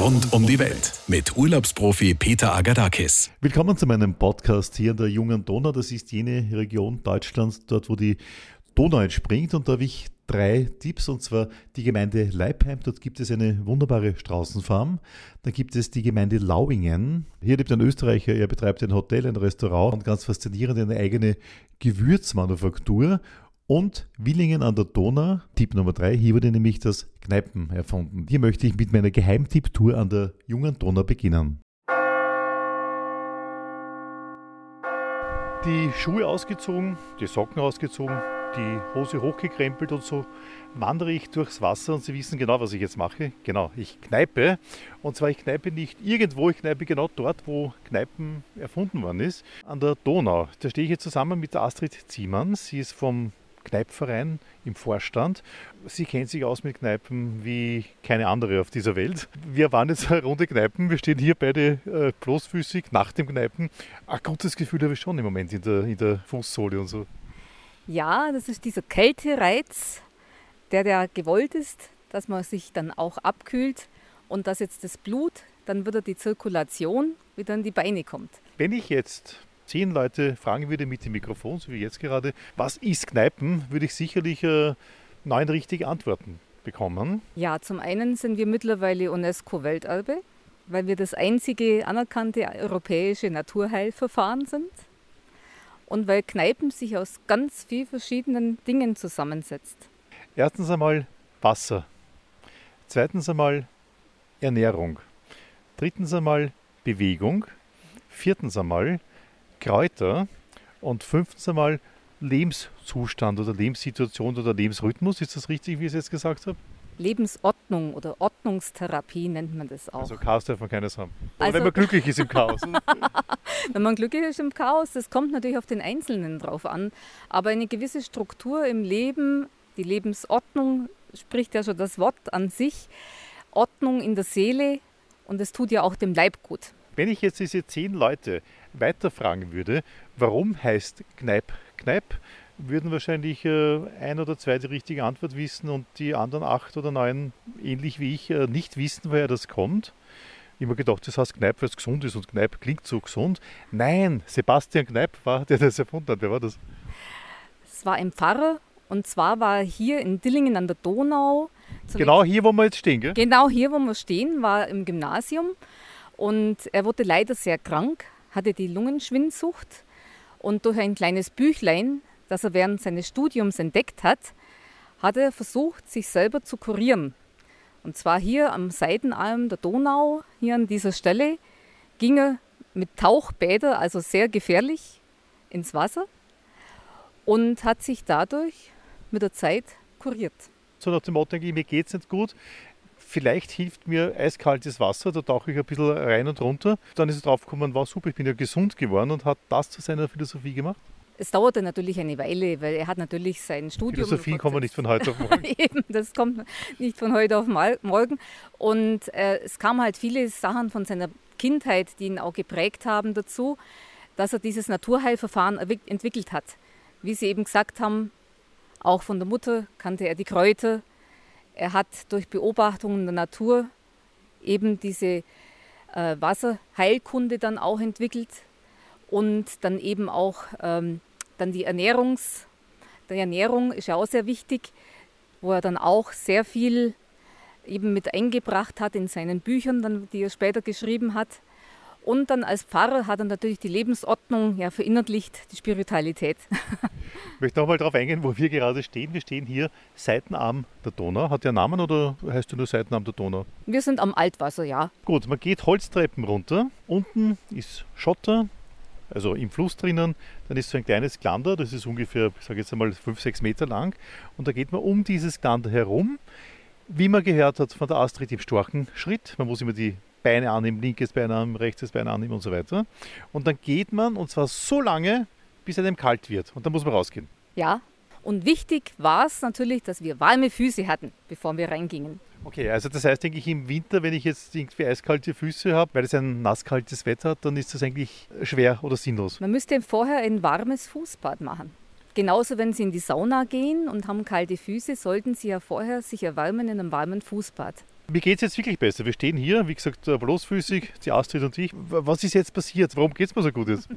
Rund um die Welt mit Urlaubsprofi Peter Agadakis. Willkommen zu meinem Podcast hier in der Jungen Donau. Das ist jene Region Deutschlands, dort wo die Donau entspringt. Und da habe ich drei Tipps, und zwar die Gemeinde Leipheim. Dort gibt es eine wunderbare Straußenfarm. Dann gibt es die Gemeinde Lauingen. Hier lebt ein Österreicher, er betreibt ein Hotel, ein Restaurant und ganz faszinierend eine eigene Gewürzmanufaktur und Willingen an der Donau, Tipp Nummer 3, hier wurde nämlich das Kneipen erfunden. Hier möchte ich mit meiner Geheimtipp-Tour an der jungen Donau beginnen. Die Schuhe ausgezogen, die Socken ausgezogen, die Hose hochgekrempelt und so wandere ich durchs Wasser und Sie wissen genau, was ich jetzt mache. Genau, ich kneipe. Und zwar ich kneipe nicht irgendwo, ich kneipe genau dort, wo Kneipen erfunden worden ist, an der Donau. Da stehe ich jetzt zusammen mit Astrid Ziemann. Sie ist vom Kneipverein im Vorstand. Sie kennt sich aus mit Kneipen wie keine andere auf dieser Welt. Wir waren jetzt eine Runde Kneipen. Wir stehen hier beide äh, bloßfüßig nach dem Kneipen. Ein gutes Gefühl habe ich schon im Moment in der, in der Fußsohle und so. Ja, das ist dieser Kältereiz, der ja gewollt ist, dass man sich dann auch abkühlt und dass jetzt das Blut, dann wieder die Zirkulation wieder in die Beine kommt. Wenn ich jetzt zehn Leute fragen würde mit dem Mikrofon, so wie jetzt gerade, was ist Kneipen, würde ich sicherlich äh, neun richtige Antworten bekommen. Ja, zum einen sind wir mittlerweile UNESCO-Welterbe, weil wir das einzige anerkannte europäische Naturheilverfahren sind und weil Kneipen sich aus ganz vielen verschiedenen Dingen zusammensetzt. Erstens einmal Wasser. Zweitens einmal Ernährung. Drittens einmal Bewegung. Viertens einmal Kräuter und fünftens einmal Lebenszustand oder Lebenssituation oder Lebensrhythmus. Ist das richtig, wie ich es jetzt gesagt habe? Lebensordnung oder Ordnungstherapie nennt man das auch. Also Chaos darf man keines haben. Also, wenn man glücklich ist im Chaos. wenn man glücklich ist im Chaos, das kommt natürlich auf den Einzelnen drauf an. Aber eine gewisse Struktur im Leben, die Lebensordnung, spricht ja schon das Wort an sich, Ordnung in der Seele und es tut ja auch dem Leib gut. Wenn ich jetzt diese zehn Leute weiterfragen würde, warum heißt Kneip Kneip, würden wahrscheinlich äh, ein oder zwei die richtige Antwort wissen und die anderen acht oder neun, ähnlich wie ich, äh, nicht wissen, woher das kommt. Ich habe gedacht, das heißt Kneip, weil es gesund ist und Kneip klingt so gesund. Nein, Sebastian Kneip war, der das erfunden hat. Wer war das? Es war ein Pfarrer und zwar war er hier in Dillingen an der Donau. Genau hier, wo wir jetzt stehen, gell? Genau hier, wo wir stehen, war im Gymnasium und er wurde leider sehr krank, hatte die Lungenschwindsucht und durch ein kleines Büchlein, das er während seines Studiums entdeckt hat, hat er versucht, sich selber zu kurieren. Und zwar hier am Seitenarm der Donau, hier an dieser Stelle, ging er mit Tauchbäder, also sehr gefährlich, ins Wasser und hat sich dadurch mit der Zeit kuriert. So nach dem Motto, mir geht es nicht gut, vielleicht hilft mir eiskaltes Wasser, da tauche ich ein bisschen rein und runter. Dann ist er draufgekommen, war super, ich bin ja gesund geworden und hat das zu seiner Philosophie gemacht. Es dauerte natürlich eine Weile, weil er hat natürlich sein Studium. Philosophie kommt man nicht von heute auf morgen. Eben, das kommt nicht von heute auf morgen. Und äh, es kamen halt viele Sachen von seiner Kindheit, die ihn auch geprägt haben dazu, dass er dieses Naturheilverfahren entwickelt hat. Wie Sie eben gesagt haben, auch von der Mutter kannte er die Kräuter, er hat durch Beobachtungen der Natur eben diese äh, Wasserheilkunde dann auch entwickelt und dann eben auch ähm, dann die Ernährungs, die Ernährung ist ja auch sehr wichtig, wo er dann auch sehr viel eben mit eingebracht hat in seinen Büchern, dann, die er später geschrieben hat. Und dann als Pfarrer hat er natürlich die Lebensordnung ja, verinnerlicht, die Spiritualität. Ich möchte nochmal darauf eingehen, wo wir gerade stehen. Wir stehen hier Seitenarm der Donau. Hat der Namen oder heißt du nur Seitenarm der Donau? Wir sind am Altwasser, ja. Gut, man geht Holztreppen runter. Unten ist Schotter, also im Fluss drinnen. Dann ist so ein kleines Glander, das ist ungefähr, ich sage jetzt einmal, 5, 6 Meter lang. Und da geht man um dieses Glander herum. Wie man gehört hat von der Astrid im Storchenschritt. Man muss immer die Beine annehmen, linkes Bein annehmen, rechtes Bein annehmen und so weiter. Und dann geht man, und zwar so lange, bis einem kalt wird. Und dann muss man rausgehen. Ja, und wichtig war es natürlich, dass wir warme Füße hatten, bevor wir reingingen. Okay, also das heißt eigentlich im Winter, wenn ich jetzt irgendwie eiskalte Füße habe, weil es ein nasskaltes Wetter hat, dann ist das eigentlich schwer oder sinnlos. Man müsste vorher ein warmes Fußbad machen. Genauso, wenn Sie in die Sauna gehen und haben kalte Füße, sollten Sie ja vorher sich erwärmen in einem warmen Fußbad. Mir geht es jetzt wirklich besser. Wir stehen hier, wie gesagt, bloßfüßig, die Astrid und ich. Was ist jetzt passiert? Warum geht es mir so gut jetzt?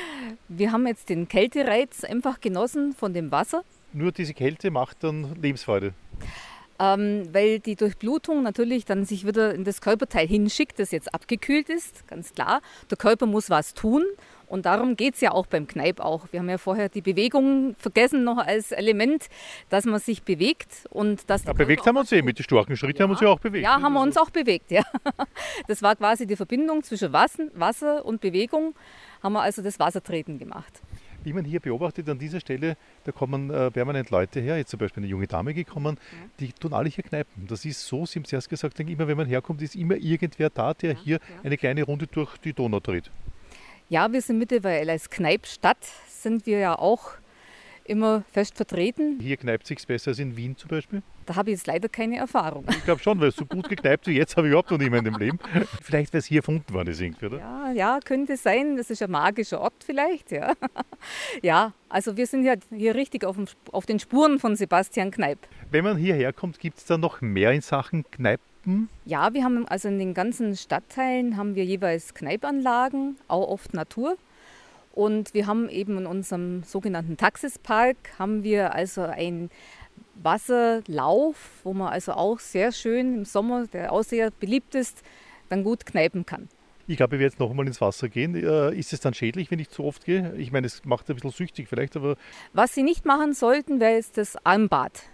Wir haben jetzt den Kältereiz einfach genossen von dem Wasser. Nur diese Kälte macht dann Lebensfreude ähm, weil die Durchblutung natürlich dann sich wieder in das Körperteil hinschickt, das jetzt abgekühlt ist, ganz klar. Der Körper muss was tun und darum geht es ja auch beim Kneipp auch. Wir haben ja vorher die Bewegung vergessen noch als Element, dass man sich bewegt und dass ja, bewegt haben wir uns eh mit den starken Schritten ja. haben wir uns ja auch bewegt. Ja, haben wir uns auch bewegt, ja. Das war quasi die Verbindung zwischen Wasser und Bewegung, haben wir also das Wassertreten gemacht wie man hier beobachtet, an dieser Stelle, da kommen äh, permanent Leute her, jetzt zum Beispiel eine junge Dame gekommen, ja. die tun alle hier Kneipen. Das ist so, Sie haben es erst gesagt, immer wenn man herkommt, ist immer irgendwer da, der ja, hier ja. eine kleine Runde durch die Donau dreht. Ja, wir sind mittlerweile als Kneipstadt, sind wir ja auch immer fest vertreten. Hier kneipt sich besser als in Wien zum Beispiel? Da habe ich jetzt leider keine Erfahrung. Ich glaube schon, weil es so gut gekneipt wie jetzt habe ich überhaupt noch niemanden im Leben. Vielleicht, weil es hier erfunden worden ist, irgendwie, oder? Ja, ja, könnte sein. Das ist ein magischer Ort vielleicht, ja. Ja, also wir sind ja hier richtig auf, dem, auf den Spuren von Sebastian Kneip. Wenn man hierher kommt, gibt es da noch mehr in Sachen Kneipen? Ja, wir haben also in den ganzen Stadtteilen haben wir jeweils Kneipanlagen, auch oft Natur. Und wir haben eben in unserem sogenannten Taxispark haben wir also ein Wasserlauf, wo man also auch sehr schön im Sommer, der auch sehr beliebt ist, dann gut kneipen kann. Ich glaube, ich werde jetzt noch einmal ins Wasser gehen. Äh, ist es dann schädlich, wenn ich zu oft gehe? Ich meine, es macht ein bisschen süchtig vielleicht, aber. Was Sie nicht machen sollten, wäre jetzt das Armbad.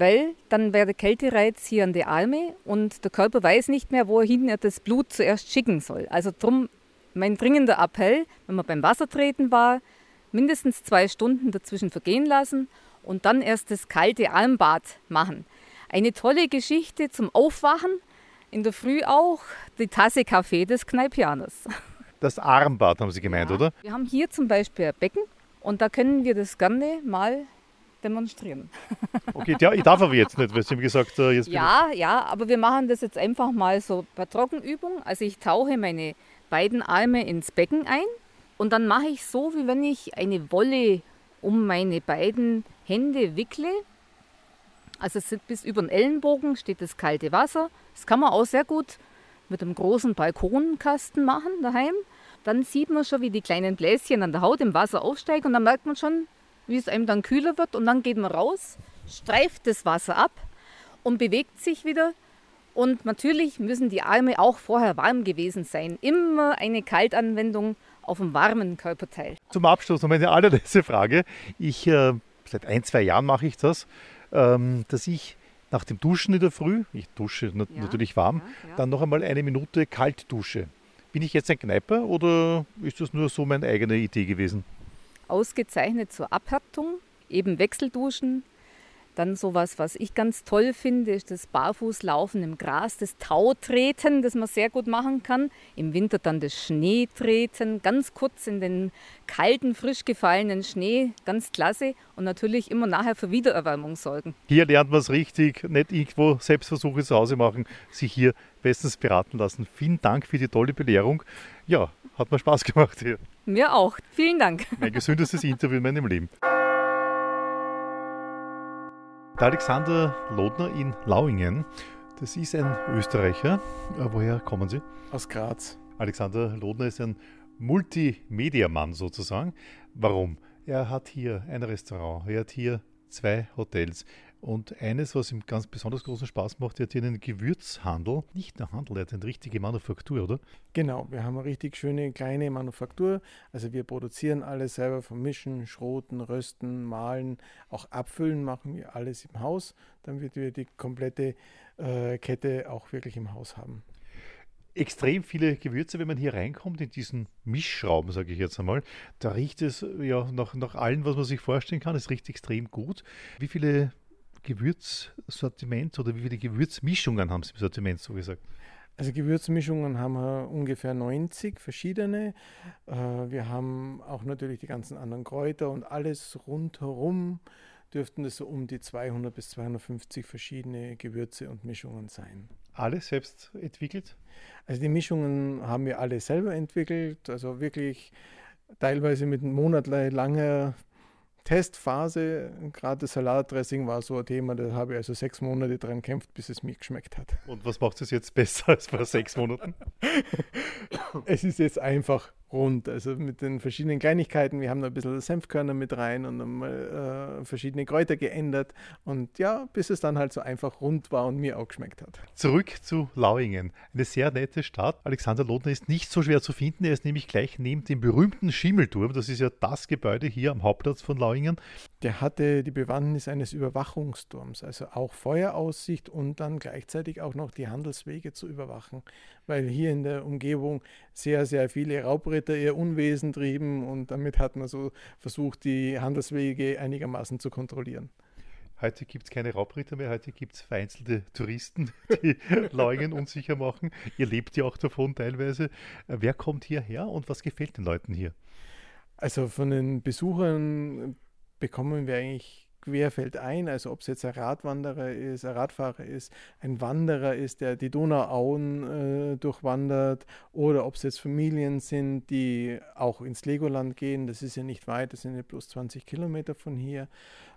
Weil dann wäre der Kältereiz hier an die Arme und der Körper weiß nicht mehr, wohin er das Blut zuerst schicken soll. Also darum mein dringender Appell, wenn man beim Wassertreten war, mindestens zwei Stunden dazwischen vergehen lassen und dann erst das kalte Almbad machen. Eine tolle Geschichte zum Aufwachen, in der Früh auch die Tasse Kaffee des Kneipianers. Das Armbad haben Sie gemeint, ja. oder? Wir haben hier zum Beispiel ein Becken und da können wir das gerne mal demonstrieren. Okay, ja, ich darf aber jetzt nicht, weil Sie haben gesagt, äh, jetzt Ja, ja, aber wir machen das jetzt einfach mal so bei Trockenübung. Also ich tauche meine beiden Arme ins Becken ein und dann mache ich so, wie wenn ich eine Wolle um meine beiden Hände wickle. Also bis über den Ellenbogen steht das kalte Wasser. Das kann man auch sehr gut mit einem großen Balkonkasten machen daheim. Dann sieht man schon, wie die kleinen Bläschen an der Haut im Wasser aufsteigen und dann merkt man schon, wie es einem dann kühler wird und dann geht man raus, streift das Wasser ab und bewegt sich wieder und natürlich müssen die Arme auch vorher warm gewesen sein. Immer eine Kaltanwendung auf einem warmen Körperteil. Zum Abschluss noch eine allerletzte Frage. Ich, äh, seit ein, zwei Jahren mache ich das, ähm, dass ich nach dem Duschen in der Früh, ich dusche nat ja, natürlich warm, ja, ja. dann noch einmal eine Minute kalt dusche. Bin ich jetzt ein Kneiper oder ist das nur so meine eigene Idee gewesen? Ausgezeichnet zur Abhärtung, eben Wechselduschen, dann sowas, was ich ganz toll finde, ist das Barfußlaufen im Gras, das Tautreten, das man sehr gut machen kann. Im Winter dann das Schneetreten, ganz kurz in den kalten, frisch gefallenen Schnee, ganz klasse. Und natürlich immer nachher für Wiedererwärmung sorgen. Hier lernt man es richtig, nicht irgendwo Selbstversuche zu Hause machen, sich hier bestens beraten lassen. Vielen Dank für die tolle Belehrung. Ja, hat mir Spaß gemacht hier. Mir auch. Vielen Dank. Mein gesündestes Interview in meinem Leben. Der Alexander Lodner in Lauingen, das ist ein Österreicher. Äh, woher kommen Sie? Aus Graz. Alexander Lodner ist ein Multimedia-Mann sozusagen. Warum? Er hat hier ein Restaurant, er hat hier zwei Hotels. Und eines, was ihm ganz besonders großen Spaß macht, er hat hier einen Gewürzhandel. Nicht nur Handel, er hat eine richtige Manufaktur, oder? Genau, wir haben eine richtig schöne kleine Manufaktur. Also wir produzieren alles selber vom Mischen, Schroten, Rösten, Mahlen, auch Abfüllen machen wir alles im Haus, damit wir die komplette äh, Kette auch wirklich im Haus haben extrem viele Gewürze, wenn man hier reinkommt in diesen Mischraum, sage ich jetzt einmal. Da riecht es ja nach, nach allem, was man sich vorstellen kann. Es riecht extrem gut. Wie viele Gewürzsortiment oder wie viele Gewürzmischungen haben Sie im Sortiment so gesagt? Also Gewürzmischungen haben wir ungefähr 90 verschiedene. Äh, wir haben auch natürlich die ganzen anderen Kräuter und alles rundherum dürften es so um die 200 bis 250 verschiedene Gewürze und Mischungen sein. Alles selbst entwickelt? Also die Mischungen haben wir alle selber entwickelt, also wirklich teilweise mit monatelanger Testphase, gerade das Salatdressing war so ein Thema, da habe ich also sechs Monate dran gekämpft, bis es mir geschmeckt hat. Und was macht es jetzt besser als vor sechs Monaten? es ist jetzt einfach rund. Also mit den verschiedenen Kleinigkeiten. Wir haben da ein bisschen Senfkörner mit rein und dann äh, verschiedene Kräuter geändert. Und ja, bis es dann halt so einfach rund war und mir auch geschmeckt hat. Zurück zu Lauingen. Eine sehr nette Stadt. Alexander Lodner ist nicht so schwer zu finden. Er ist nämlich gleich neben dem berühmten Schimmelturm. Das ist ja das Gebäude hier am Hauptplatz von Lauingen. Der hatte die Bewandtnis eines Überwachungsturms, also auch Feueraussicht und dann gleichzeitig auch noch die Handelswege zu überwachen, weil hier in der Umgebung sehr, sehr viele Raubritter ihr Unwesen trieben und damit hat man so versucht, die Handelswege einigermaßen zu kontrollieren. Heute gibt es keine Raubritter mehr, heute gibt es vereinzelte Touristen, die Leugnen unsicher machen. Ihr lebt ja auch davon teilweise. Wer kommt hierher und was gefällt den Leuten hier? Also von den Besuchern bekommen wir eigentlich querfeld ein, also ob es jetzt ein Radwanderer ist, ein Radfahrer ist, ein Wanderer ist, der die Donauauen äh, durchwandert, oder ob es jetzt Familien sind, die auch ins Legoland gehen, das ist ja nicht weit, das sind ja bloß 20 Kilometer von hier.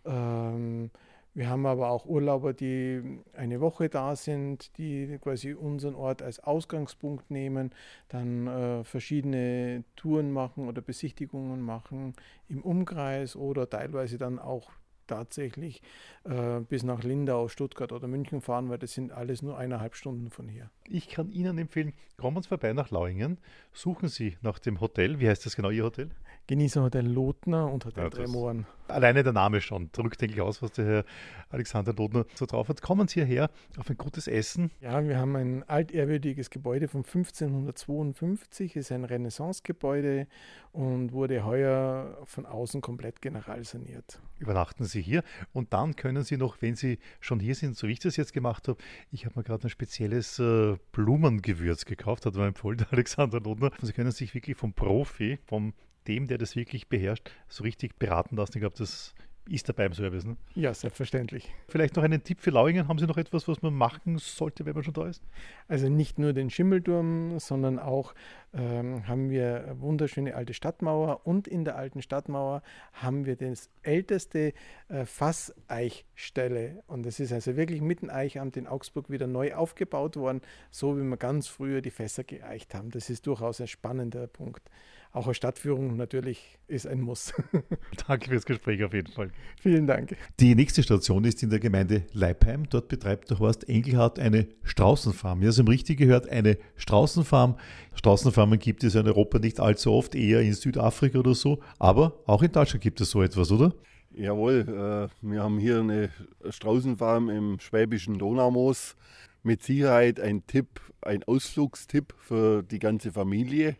Ähm, wir haben aber auch Urlauber, die eine Woche da sind, die quasi unseren Ort als Ausgangspunkt nehmen, dann äh, verschiedene Touren machen oder Besichtigungen machen im Umkreis oder teilweise dann auch tatsächlich äh, bis nach Lindau, Stuttgart oder München fahren, weil das sind alles nur eineinhalb Stunden von hier. Ich kann Ihnen empfehlen, kommen Sie vorbei nach Lauingen, suchen Sie nach dem Hotel. Wie heißt das genau, Ihr Hotel? Genießerhotel Lotner und Hotel ja, Tremoren. Alleine der Name schon drückt, denke ich, aus, was der Herr Alexander Lotner so drauf hat. Kommen Sie hierher auf ein gutes Essen. Ja, wir haben ein altehrwürdiges Gebäude von 1552, ist ein Renaissancegebäude und wurde heuer von außen komplett generalsaniert. Übernachten Sie hier und dann können Sie noch, wenn Sie schon hier sind, so wie ich das jetzt gemacht habe, ich habe mir gerade ein spezielles äh, Blumengewürz gekauft, hat mir empfohlen, Alexander Lotner. Sie können sich wirklich vom Profi, vom dem, der das wirklich beherrscht, so richtig beraten lassen. Ich glaube, das ist dabei im Service. Ne? Ja, selbstverständlich. Vielleicht noch einen Tipp für Lauingen. Haben Sie noch etwas, was man machen sollte, wenn man schon da ist? Also nicht nur den Schimmelturm, sondern auch ähm, haben wir eine wunderschöne alte Stadtmauer und in der alten Stadtmauer haben wir das älteste äh, Fasseichstelle. Und das ist also wirklich mitten Eichamt in Augsburg wieder neu aufgebaut worden, so wie wir ganz früher die Fässer geeicht haben. Das ist durchaus ein spannender Punkt auch eine Stadtführung natürlich ist ein Muss. Danke fürs Gespräch auf jeden Fall. Vielen Dank. Die nächste Station ist in der Gemeinde Leipheim. Dort betreibt der Horst Engelhardt eine Straußenfarm. Ihr habt richtig gehört, eine Straußenfarm. Straußenfarmen gibt es in Europa nicht allzu oft, eher in Südafrika oder so. Aber auch in Deutschland gibt es so etwas, oder? Jawohl, äh, wir haben hier eine Straußenfarm im schwäbischen Donaumoos. Mit Sicherheit ein Tipp, ein Ausflugstipp für die ganze Familie.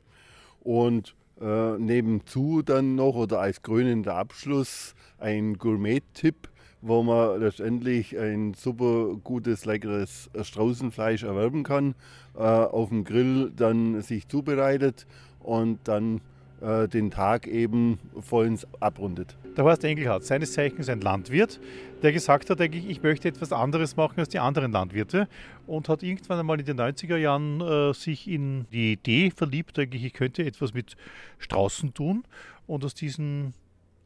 Und äh, nebenzu dann noch oder als krönender Abschluss ein Gourmet-Tipp, wo man letztendlich ein super gutes, leckeres Straußenfleisch erwerben kann, äh, auf dem Grill dann sich zubereitet und dann äh, den Tag eben vollends abrundet. Der Horst Engelhardt, seines Zeichens ein Landwirt, der gesagt hat, eigentlich, ich möchte etwas anderes machen als die anderen Landwirte und hat irgendwann einmal in den 90er Jahren äh, sich in die Idee verliebt, eigentlich, ich könnte etwas mit Straußen tun und aus diesen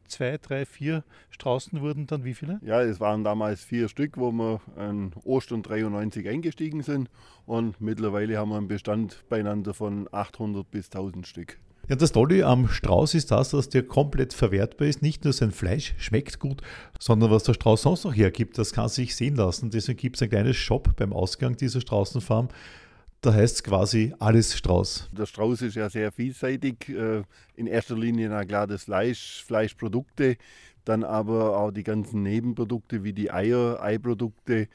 zwei, drei, vier Straußen wurden dann wie viele? Ja, es waren damals vier Stück, wo wir an Ostern 93 eingestiegen sind und mittlerweile haben wir einen Bestand beieinander von 800 bis 1000 Stück. Ja, das Tolle am Strauß ist das, dass der komplett verwertbar ist. Nicht nur sein Fleisch schmeckt gut, sondern was der Strauß sonst noch hergibt, das kann sich sehen lassen. Deswegen gibt es ein kleines Shop beim Ausgang dieser Straußenfarm. Da heißt es quasi alles Strauß. Der Strauß ist ja sehr vielseitig. Äh, in erster Linie na klar das Fleisch, Fleischprodukte, dann aber auch die ganzen Nebenprodukte wie die Eier, Eiprodukte,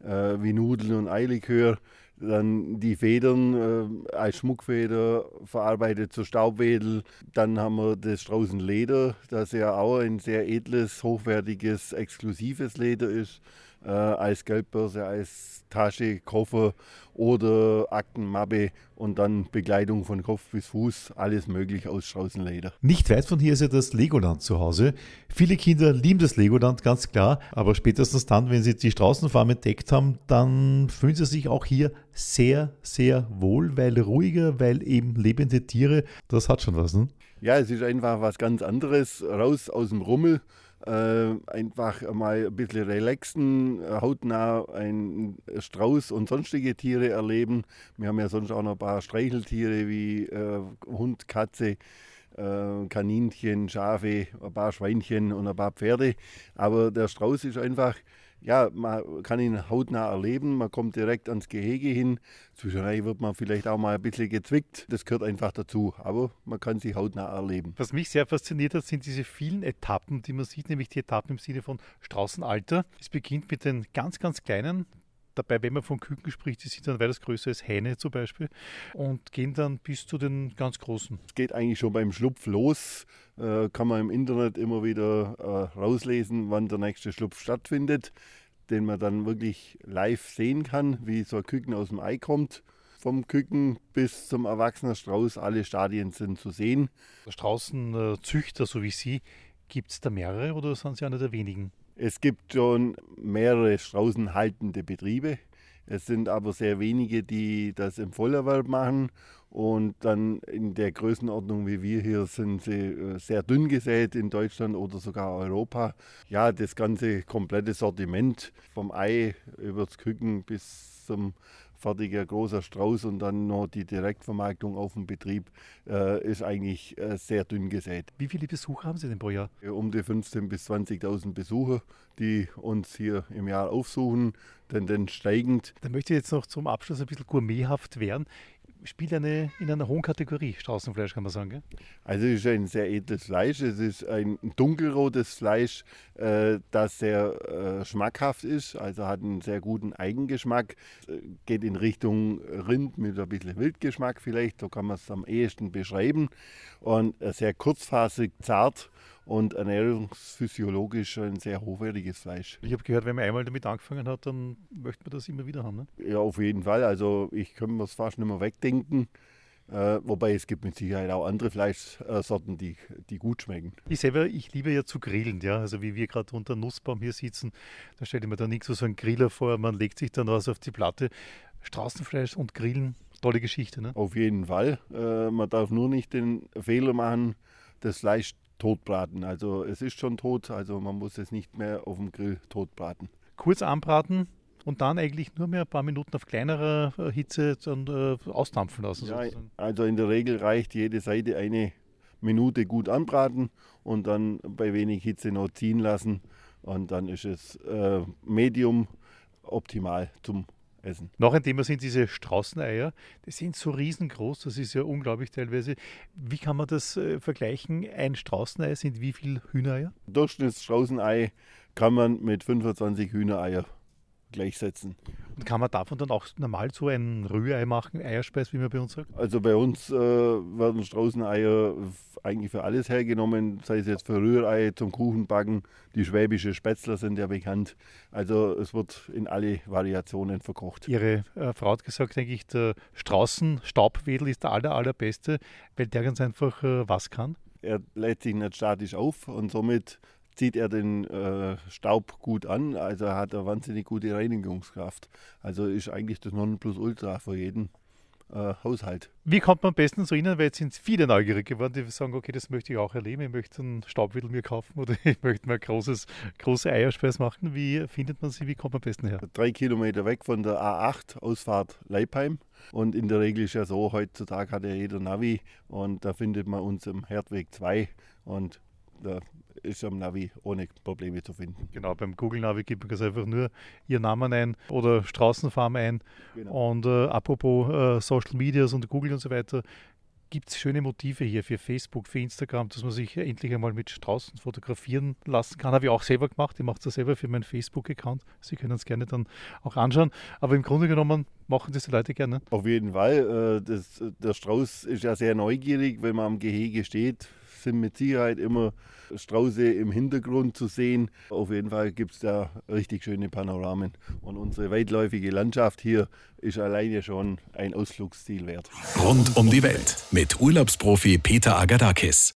äh, wie Nudeln und Eilikör. Dann die Federn äh, als Schmuckfeder verarbeitet zur Staubwedel. Dann haben wir das Straußenleder, das ja auch ein sehr edles, hochwertiges, exklusives Leder ist äh, als Geldbörse, als Tasche, Koffer oder Aktenmappe und dann Bekleidung von Kopf bis Fuß, alles möglich aus Straußenleder. Nicht weit von hier ist ja das Legoland zu Hause. Viele Kinder lieben das Legoland, ganz klar, aber spätestens dann, wenn sie die Straußenfarm entdeckt haben, dann fühlen sie sich auch hier sehr, sehr wohl, weil ruhiger, weil eben lebende Tiere, das hat schon was. Ne? Ja, es ist einfach was ganz anderes, raus aus dem Rummel. Äh, einfach mal ein bisschen relaxen, hautnah einen Strauß und sonstige Tiere erleben. Wir haben ja sonst auch noch ein paar Streicheltiere wie äh, Hund, Katze, äh, Kaninchen, Schafe, ein paar Schweinchen und ein paar Pferde. Aber der Strauß ist einfach ja, man kann ihn hautnah erleben, man kommt direkt ans Gehege hin. Zwischendurch wird man vielleicht auch mal ein bisschen gezwickt. Das gehört einfach dazu, aber man kann sie hautnah erleben. Was mich sehr fasziniert hat, sind diese vielen Etappen, die man sieht, nämlich die Etappen im Sinne von Straußenalter. Es beginnt mit den ganz, ganz kleinen dabei, wenn man von Küken spricht, die sind dann weitaus größer als Hähne zum Beispiel und gehen dann bis zu den ganz großen. Es geht eigentlich schon beim Schlupf los. Äh, kann man im Internet immer wieder äh, rauslesen, wann der nächste Schlupf stattfindet, den man dann wirklich live sehen kann, wie so ein Küken aus dem Ei kommt. Vom Küken bis zum erwachsenen Strauß, alle Stadien sind zu sehen. Straußenzüchter, so wie Sie, gibt es da mehrere oder sind Sie einer der wenigen? Es gibt schon mehrere straußenhaltende Betriebe. Es sind aber sehr wenige, die das im Vollerwerb machen. Und dann in der Größenordnung wie wir hier sind sie äh, sehr dünn gesät in Deutschland oder sogar Europa. Ja, das ganze komplette Sortiment vom Ei über das Küken bis zum fertiger großer Strauß und dann noch die Direktvermarktung auf dem Betrieb äh, ist eigentlich äh, sehr dünn gesät. Wie viele Besucher haben Sie denn pro Jahr? Um die 15.000 bis 20.000 Besucher, die uns hier im Jahr aufsuchen, Tendenz steigend. Da möchte ich jetzt noch zum Abschluss ein bisschen gourmethaft werden spielt eine, in einer hohen Kategorie, Straußenfleisch, kann man sagen. Gell? Also es ist ein sehr edles Fleisch. Es ist ein dunkelrotes Fleisch, äh, das sehr äh, schmackhaft ist, also hat einen sehr guten Eigengeschmack. Äh, geht in Richtung Rind mit ein bisschen Wildgeschmack vielleicht, so kann man es am ehesten beschreiben. Und äh, sehr kurzfasig, zart und ernährungsphysiologisch ein sehr hochwertiges Fleisch. Ich habe gehört, wenn man einmal damit angefangen hat, dann möchte man das immer wieder haben. Ne? Ja, auf jeden Fall. Also ich kann mir es fast nicht mehr wegdenken. Äh, wobei es gibt mit Sicherheit auch andere Fleischsorten, die, die gut schmecken. Ich selber, ich liebe ja zu grillen, ja. Also wie wir gerade unter Nussbaum hier sitzen, da stelle ich mir da nichts so einen Griller vor, man legt sich dann was auf die Platte. Straßenfleisch und Grillen, tolle Geschichte. Ne? Auf jeden Fall. Äh, man darf nur nicht den Fehler machen, das Fleisch totbraten. Also es ist schon tot, also man muss es nicht mehr auf dem Grill totbraten. Kurz anbraten und dann eigentlich nur mehr ein paar Minuten auf kleinerer äh, Hitze dann, äh, austampfen lassen. Ja, also in der Regel reicht jede Seite eine Minute gut anbraten und dann bei wenig Hitze noch ziehen lassen und dann ist es äh, Medium optimal zum essen. Noch ein Thema sind diese Straußeneier. Die sind so riesengroß, das ist ja unglaublich teilweise. Wie kann man das äh, vergleichen? Ein Straußenei sind wie viele Hühnereier? Durchschnittsstraußenei kann man mit 25 Hühnereier gleichsetzen. Und kann man davon dann auch normal so ein Rührei machen, Eierspeis, wie man bei uns sagt? Also bei uns äh, werden Straußeneier eigentlich für alles hergenommen, sei es jetzt für Rührei, zum Kuchenbacken. Die schwäbische Spätzler sind ja bekannt. Also es wird in alle Variationen verkocht. Ihre äh, Frau hat gesagt, denke ich, der Straußen-Staubwedel ist der aller, allerbeste, weil der ganz einfach äh, was kann. Er lädt sich nicht statisch auf und somit zieht er den äh, Staub gut an, also hat er wahnsinnig gute Reinigungskraft. Also ist eigentlich das Nonplusultra für jeden äh, Haushalt. Wie kommt man am besten so rein? Weil jetzt sind viele neugierig geworden, die sagen, okay, das möchte ich auch erleben, ich möchte einen Staubwedel mir kaufen oder ich möchte mal großes, große Eierspeis machen. Wie findet man sie? Wie kommt man am besten her? Drei Kilometer weg von der A8, Ausfahrt Leipheim. Und in der Regel ist ja so, heutzutage hat ja jeder Navi und da findet man uns im Herdweg 2 und da ist am Navi ohne Probleme zu finden. Genau, beim Google Navi gibt man ganz einfach nur Ihren Namen ein oder Straßenfarm ein. Genau. Und äh, apropos äh, Social Medias und Google und so weiter, gibt es schöne Motive hier für Facebook, für Instagram, dass man sich endlich einmal mit Straußen fotografieren lassen kann. Habe ich auch selber gemacht. Ich mache das selber für meinen Facebook-Account. Sie können es gerne dann auch anschauen. Aber im Grunde genommen machen das die Leute gerne. Auf jeden Fall. Äh, das, der Strauß ist ja sehr neugierig, wenn man am Gehege steht sind mit Sicherheit immer Strauße im Hintergrund zu sehen. Auf jeden Fall gibt es da richtig schöne Panoramen. Und unsere weitläufige Landschaft hier ist alleine schon ein Ausflugsziel wert. Rund um die Welt mit Urlaubsprofi Peter Agadakis.